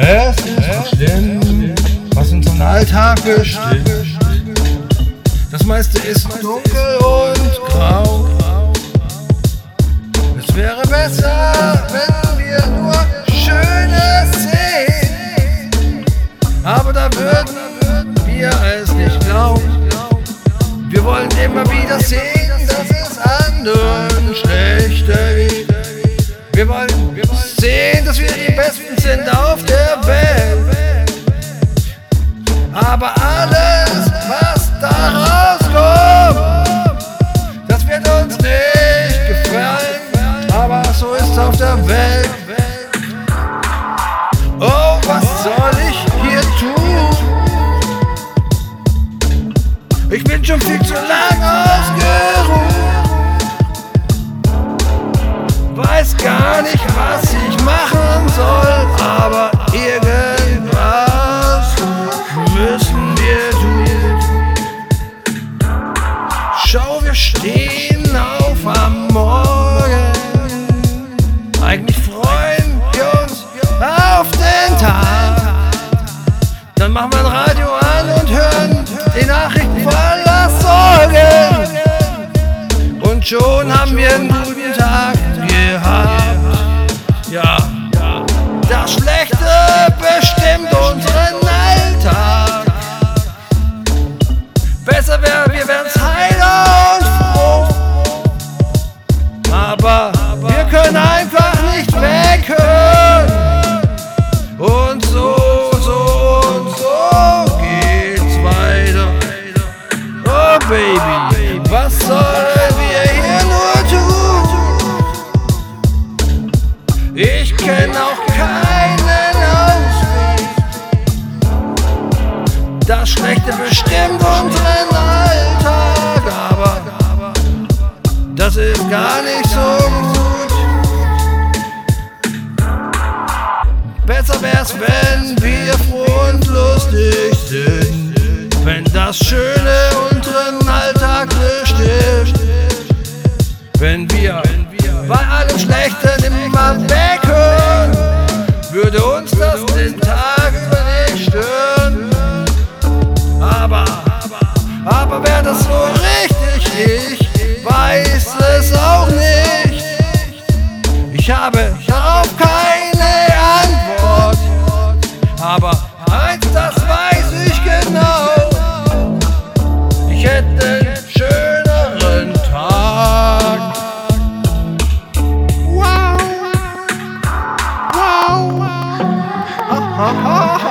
Es ist schlimm, was Alltag bestimmt. Das meiste ist dunkel und anderen schlechter geht. Wir wollen sehen, dass wir die Besten sind auf der Welt. Aber alles, was daraus kommt, das wird uns nicht gefallen. Aber so ist auf der Welt. Oh, was soll ich hier tun? Ich bin schon viel zu lang ausgeruht. Dann machen wir ein Radio an und hören die Nachrichten voller Sorgen. Und schon haben wir Sollen wir hier nur tun? Ich kenn auch keinen Ausweg. Das Schlechte bestimmt unseren Alltag, aber das ist gar nicht so gut. Besser wär's, wenn wir froh und lustig sind, wenn das Schöne unseren habe darauf keine Antwort. Aber eins, das weiß ich genau. Ich hätte einen schöneren Tag. Wow. Wow. Ha, ha, ha.